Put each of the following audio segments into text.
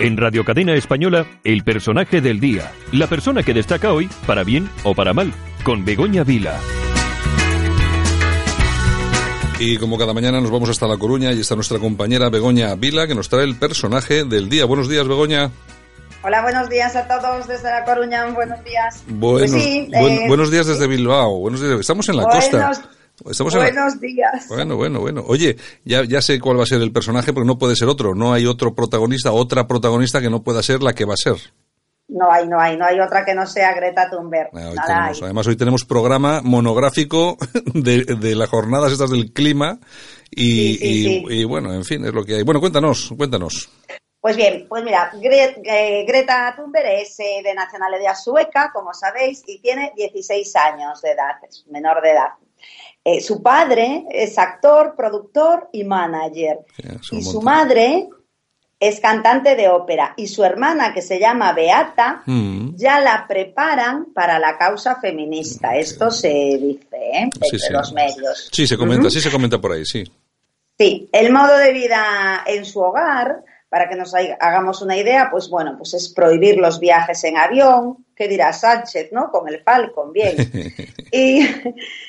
En Radio Cadena Española, el personaje del día. La persona que destaca hoy, para bien o para mal, con Begoña Vila. Y como cada mañana nos vamos hasta La Coruña y está nuestra compañera Begoña Vila que nos trae el personaje del día. Buenos días, Begoña. Hola, buenos días a todos desde La Coruña. Buenos días. Buenos, Pues sí, buen- eh, buenos días desde Bilbao. Buenos días. Estamos en la buenos- costa. Estamos en la- buenos días. Bueno, bueno, bueno. Oye, ya, ya sé cuál va a ser el personaje, porque no puede ser otro. No hay otro protagonista, otra protagonista que no pueda ser la que va a ser. No hay, no hay, no hay otra que no sea Greta Thunberg. Ah, hoy Nada tenemos- hay. además, hoy tenemos programa monográfico de, de las jornadas estas del clima. Y, Sí, sí, y- sí. y, bueno, en fin, es lo que hay. Bueno, cuéntanos, cuéntanos. Pues bien, pues mira, Gre- eh, Greta Thunberg es eh, de nacionalidad sueca, como sabéis, y tiene 16 años de edad, es menor de edad. Eh, su padre es actor, productor y manager. Sí, y su madre es cantante de ópera. Y su hermana, que se llama Beata, Mm. ya la preparan para la causa feminista. Esto se dice ¿eh? entre Sí, sí. los medios. Sí, se comenta, sí se comenta por ahí, sí. Sí, el modo de vida en su hogar, para que nos ha- hagamos una idea, pues bueno, pues es prohibir los viajes en avión, ¿qué dirá Sánchez, no? Con el Falcon, bien. Y,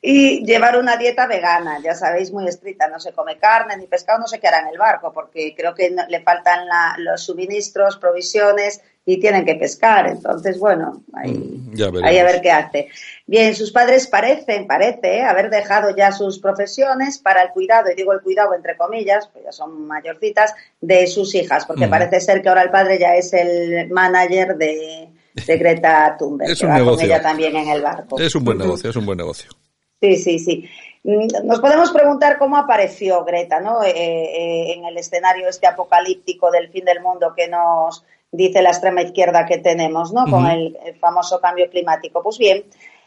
y llevar una dieta vegana, ya sabéis, muy estricta, no se come carne ni pescado, no se quedará en el barco, porque creo que le faltan la- los suministros, provisiones y tienen que pescar. Entonces, bueno, ahí, Mm, ahí a ver qué hace. Bien, sus padres parecen, parece, ¿eh? haber dejado ya sus profesiones para el cuidado, y digo el cuidado entre comillas, pues ya son mayorcitas, de sus hijas, porque Mm. parece ser que ahora el padre ya es el manager de, de Greta Thunberg, Es que un va con ella también en el barco. Es un buen negocio, es un buen negocio. Sí, sí, sí. Mm, Nos podemos preguntar cómo apareció Greta, ¿no? Eh, eh, en el escenario este apocalíptico del fin del mundo que nos dice la extrema izquierda que tenemos, ¿no? Con el, el famoso cambio climático. Pues bien,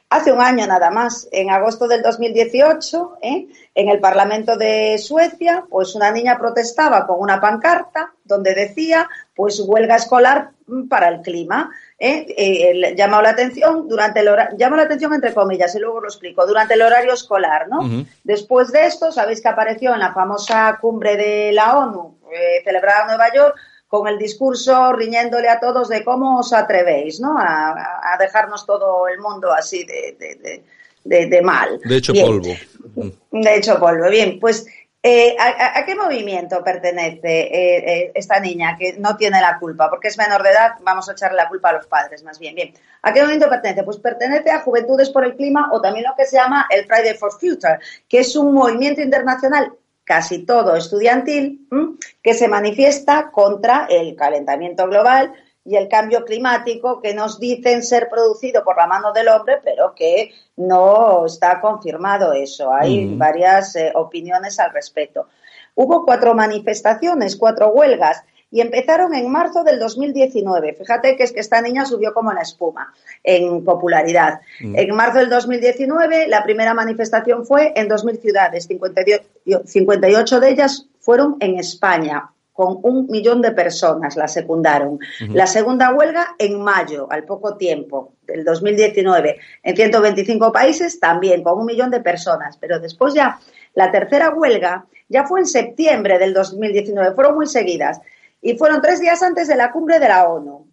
hace un año nada más, en agosto del 2018, ¿eh? en el Parlamento de Suecia, pues una niña protestaba con una pancarta donde decía, pues huelga escolar para el clima. ¿eh? Eh, llamó la atención durante el hora- llamó la atención entre comillas y luego lo explico durante el horario escolar, ¿no? Después de esto, sabéis que apareció en la famosa cumbre de la ONU eh, celebrada en Nueva York con el discurso riñéndole a todos de cómo os atrevéis, ¿no? A, dejarnos todo el mundo así de, de- de- mal. De hecho, Bien. polvo. De hecho, polvo. Bien, pues, eh, ¿a, a- a qué movimiento pertenece eh, eh, esta niña que no tiene la culpa? Porque es menor de edad, vamos a echarle la culpa a los padres, más bien. Bien, ¿a qué movimiento pertenece? Pues pertenece a Juventudes por el Clima o también lo que se llama el Friday for Future, que es un movimiento internacional casi todo estudiantil, que se manifiesta contra el calentamiento global y el cambio climático que nos dicen ser producido por la mano del hombre, pero que no está confirmado eso. Hay Mm. varias eh, opiniones al respecto. Hubo cuatro manifestaciones, cuatro huelgas, y empezaron en marzo del 2019. Fíjate que es que esta niña subió como la espuma en popularidad. Mm. En marzo del 2019 la primera manifestación fue en 2.000 ciudades, 58 58 de ellas fueron en España, con un millón de personas la secundaron. La segunda huelga en mayo, al poco tiempo, del 2019, en 125 países también, con un millón de personas. Pero después ya, la tercera huelga ya fue en septiembre del 2019, fueron muy seguidas. Y fueron tres días antes de la cumbre de la ONU.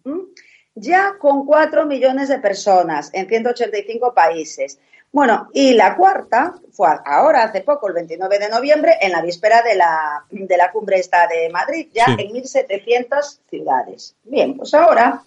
Ya con cuatro millones de personas en 185 países. Bueno, y la cuarta fue ahora, hace poco, el 29 de noviembre, en la víspera de la, de la cumbre esta de Madrid, ya Sí. en 1.700 ciudades. Bien, pues ahora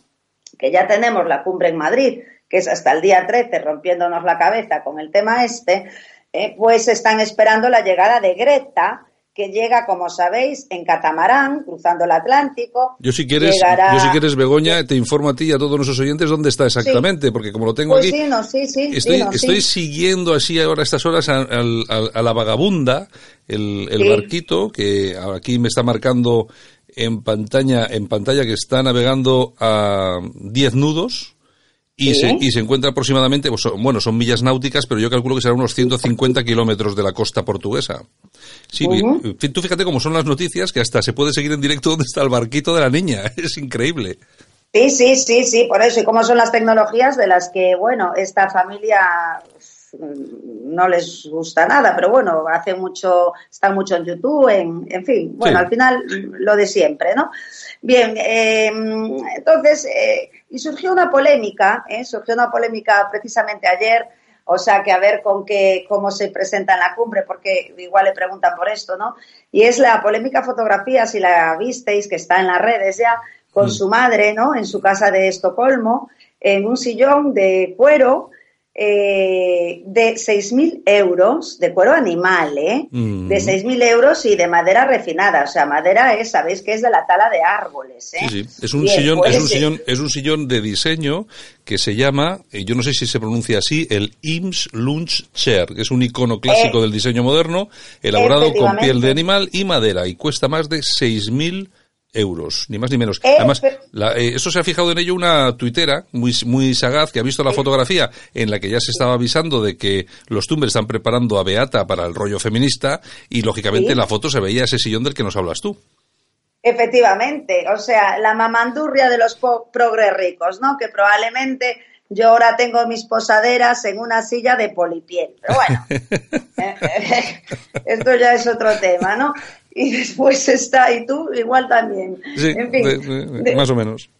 que ya tenemos la cumbre en Madrid, que es hasta el día 13, rompiéndonos la cabeza con el tema este, eh, pues están esperando la llegada de Greta, que llega, como sabéis, en catamarán, cruzando el Atlántico. Yo si quieres, Llegará- yo si quieres Begoña, te informo a ti y a todos nuestros oyentes dónde está exactamente, porque como lo tengo Pues aquí, sí, no, sí, estoy, sí, no, sí. estoy siguiendo así ahora a estas horas a, a la vagabunda, el, el barquito que aquí me está marcando en pantalla, en pantalla que está navegando a 10 nudos. Y, Sí. se, y se encuentra aproximadamente, pues, son- bueno, son millas náuticas, pero yo calculo que serán unos 150 kilómetros de la costa portuguesa. Sí, Ujú. y- tú fíjate cómo son las noticias, que hasta se puede seguir en directo dónde está el barquito de la niña. Es increíble. Sí, sí, sí, sí, por eso. Y cómo son las tecnologías de las que, bueno, esta familia no les gusta nada, pero bueno, hace mucho, están mucho en YouTube, en, en fin, bueno, al final lo de siempre, ¿no? Bien, eh, entonces, eh, y surgió una polémica, ¿eh? surgió una polémica precisamente ayer, o sea que a ver con qué, cómo se presenta en la cumbre, porque igual le preguntan por esto, ¿no? Y es la polémica fotografía, si la visteis, que está en las redes ya, con mm. su madre, ¿no? En su casa de Estocolmo, en un sillón de cuero, eh, de 6.000 euros de cuero animal, ¿eh? Mm. De 6.000 euros y de madera refinada. O sea, madera es, sabéis que es de la tala de árboles, ¿eh? Sí, sí. Es un, sillón, es, un sillón, es un sillón de diseño que se llama, eh, yo no sé si se pronuncia así, el Ims Lunch Chair, que es un icono clásico eh, del diseño moderno, elaborado con piel de animal y madera, y cuesta más de 6.000 euros, ni más ni menos. Eh, Además, eh, eso se ha fijado en ello una tuitera muy, muy sagaz que ha visto la fotografía en la que ya se estaba avisando de que los Tumbers están preparando a Beata para el rollo feminista y lógicamente en la foto se veía ese sillón del que nos hablas tú. Efectivamente, o sea, la mamandurria de los progres ricos, ¿no? Que probablemente yo ahora tengo mis posaderas en una silla de polipiel. Pero bueno, eh, esto ya es otro tema, ¿no? Y después está, y tú igual también. Sí, en fin, más o menos.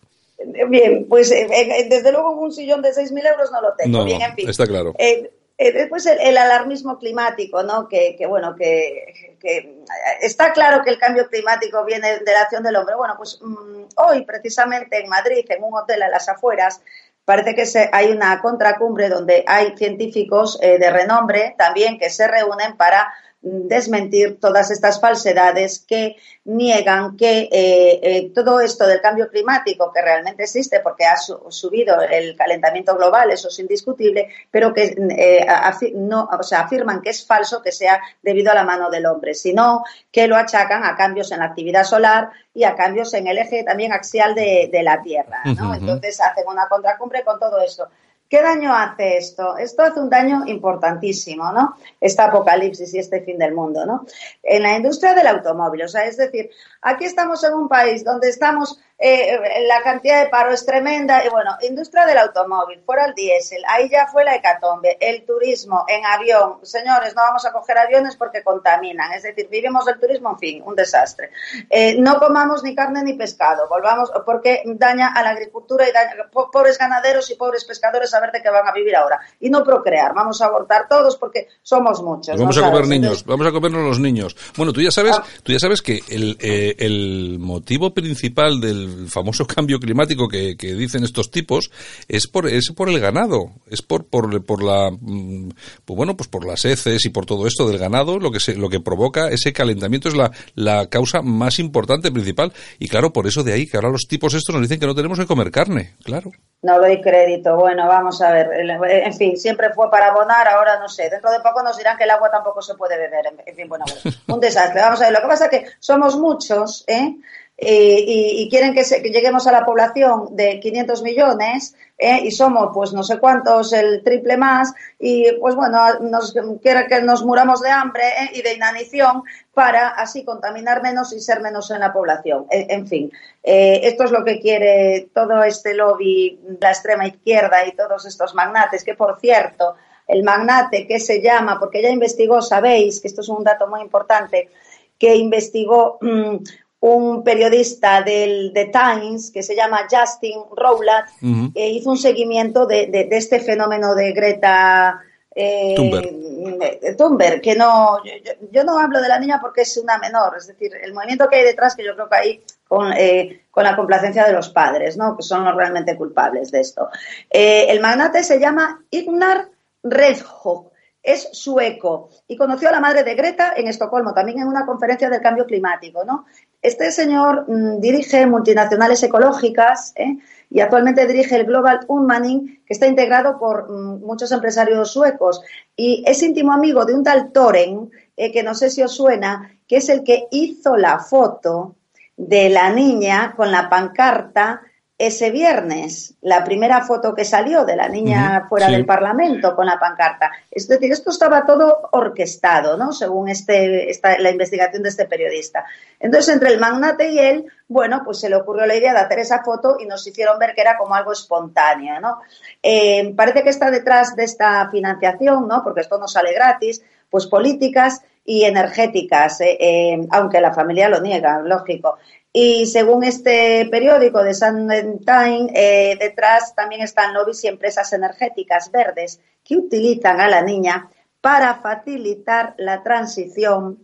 Bien, pues eh, eh, desde luego un sillón de 6.000 euros no lo tengo. bien, en fin. Está claro. Eh, después el, alarmismo climático, ¿no? Que, que bueno, que, que, está claro que el cambio climático viene de la acción del hombre. Bueno, pues mm, hoy precisamente en Madrid, en un hotel a las afueras, parece que se, hay una contracumbre donde hay científicos de renombre también que se reúnen para desmentir todas estas falsedades que niegan que eh, eh, todo esto del cambio climático, que realmente existe porque ha subido el calentamiento global, eso es indiscutible, pero que eh, no, o sea, afirman que es falso que sea debido a la mano del hombre, sino que lo achacan a cambios en la actividad solar y a cambios en el eje también axial de, la Tierra. Entonces hacen una contracumbre con todo esto. ¿Qué daño hace esto? Esto hace un daño importantísimo, ¿no? Esta apocalipsis y este fin del mundo, ¿no? En la industria del automóvil, o sea, es decir, aquí estamos en un país donde estamos eh, la cantidad de paro es tremenda. Y bueno, industria del automóvil, fuera el diésel, ahí ya fue la hecatombe. El turismo en avión, señores, no vamos a coger aviones porque contaminan. Es decir, vivimos del turismo, en fin, un desastre. Eh, no comamos ni carne ni pescado, volvamos, porque daña a la agricultura y daña pobres ganaderos y pobres pescadores a ver de qué van a vivir ahora. Y no procrear, vamos a abortar todos porque somos muchos. vamos a comer niños, vamos a comernos los niños. Bueno, tú ya sabes, ah. tú ya sabes que el, eh, el motivo principal del el famoso cambio climático que, dicen estos tipos es por es por el ganado, es por por, por la mm, pues bueno, pues por las heces y por todo esto del ganado, lo que se, lo que provoca ese calentamiento es la, la causa más importante principal y claro, por eso de ahí que ahora los tipos estos nos dicen que no tenemos que comer carne, claro. No doy crédito. Bueno, vamos a ver. En fin, siempre fue para abonar, ahora no sé. Dentro de poco nos dirán que el agua tampoco se puede beber. En fin, bueno, un desastre. Vamos a ver. Lo que pasa es que somos muchos, ¿eh? Eh, y, quieren que, lleguemos a la población de 500 millones eh, y somos pues no sé cuántos el triple más y pues bueno nos quiere que nos muramos de hambre eh, y de inanición para así contaminar menos y ser menos en la población. En, fin esto es lo que quiere todo este lobby la extrema izquierda y todos estos magnates que por cierto el magnate que se llama porque ya investigó sabéis que esto es un dato muy importante que investigó mm, un periodista del The Times que se llama Justin Rowland e hizo un seguimiento de, este fenómeno de Greta eh, Thunberg. que no, yo, no hablo de la niña porque es una menor, es decir, el movimiento que hay detrás que yo creo que hay con, eh, con la complacencia de los padres, ¿no? que son los realmente culpables de esto. Eh, el magnate se llama Ignar Redhog es sueco y conoció a la madre de Greta en Estocolmo, también en una conferencia del cambio climático. ¿no? Este señor mm, dirige multinacionales ecológicas ¿eh? y actualmente dirige el Global Unmaning, que está integrado por mm, muchos empresarios suecos. Y es íntimo amigo de un tal Toren, eh, que no sé si os suena, que es el que hizo la foto de la niña con la pancarta ese viernes la primera foto que salió de la niña fuera del Parlamento con la pancarta. Es decir, esto estaba todo orquestado, ¿no? Según este, la investigación de este periodista. Entonces, entre el magnate y él, bueno, pues se le ocurrió la idea de hacer esa foto y nos hicieron ver que era como algo espontáneo, ¿no? Eh, parece que está detrás de esta financiación, ¿no? Porque esto no sale gratis, pues políticas y energéticas, eh, eh, aunque la familia lo niega, lógico. Y según este periódico de Sunday Time, eh, detrás también están lobbies y empresas energéticas verdes que utilizan a la niña para facilitar la transición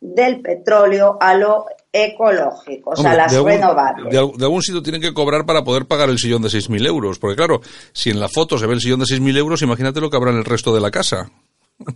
del petróleo a lo ecológico, o sea, las renovables. De, algún sitio tienen que cobrar para poder pagar el sillón de 6.000 euros, porque claro, si en la foto se ve el sillón de 6.000 euros, imagínate lo que habrá en el resto de la casa.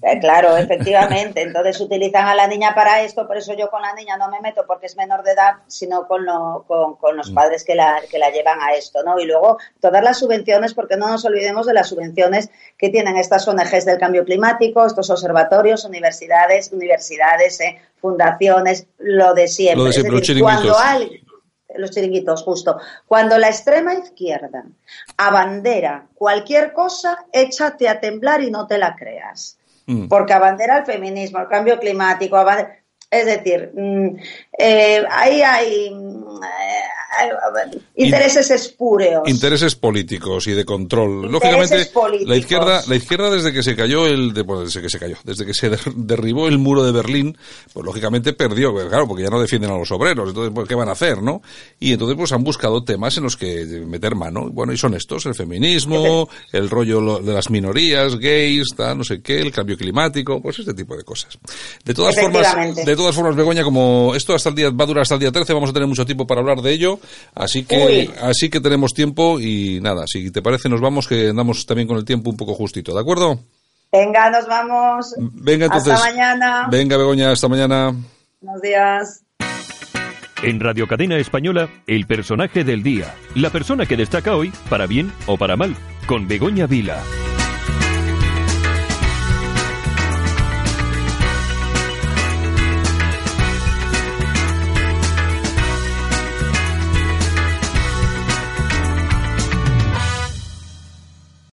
Eh, claro, efectivamente. Entonces utilizan a la niña para esto, por eso yo con la niña no me meto porque es menor de edad, sino con, con, los mm. padres que la, que la llevan a esto, ¿no? Y luego todas las subvenciones, porque no nos olvidemos de las subvenciones que tienen estas ONGs del cambio climático, estos observatorios, universidades, universidades, eh, fundaciones, lo de siempre. Lo de siempre, cuando los chiringuitos, justo. Cuando la extrema izquierda abandera cualquier cosa, échate a temblar y no te la creas. Mm. Porque abandera el feminismo, el cambio climático, es decir, mm, eh, ahí hay intereses espúreos. Intereses políticos y de control. Lógicamente, la izquierda, la izquierda desde que se cayó el, desde que se cayó, desde que se derribó el muro de Berlín, pues lógicamente perdió, pues, claro, porque ya no defienden a los obreros. Entonces, pues, ¿qué van a hacer, no? Y entonces, pues han buscado temas en los que meter mano. Bueno, y son estos: el feminismo, el rollo de las minorías, gays, no sé qué, el cambio climático, pues este tipo de cosas. De todas formas, de todas formas, Begoña, como esto hasta el día va a durar hasta el día 13, vamos a tener mucho tiempo para hablar de ello. Así que, así que tenemos tiempo y nada, si te parece nos vamos, que andamos también con el tiempo un poco justito, ¿de acuerdo? Venga, nos vamos. Venga, entonces. Hasta mañana. Venga, Begoña, hasta mañana. Buenos días. En Radio Cadena Española, el personaje del día. La persona que destaca hoy, para bien o para mal, con Begoña Vila.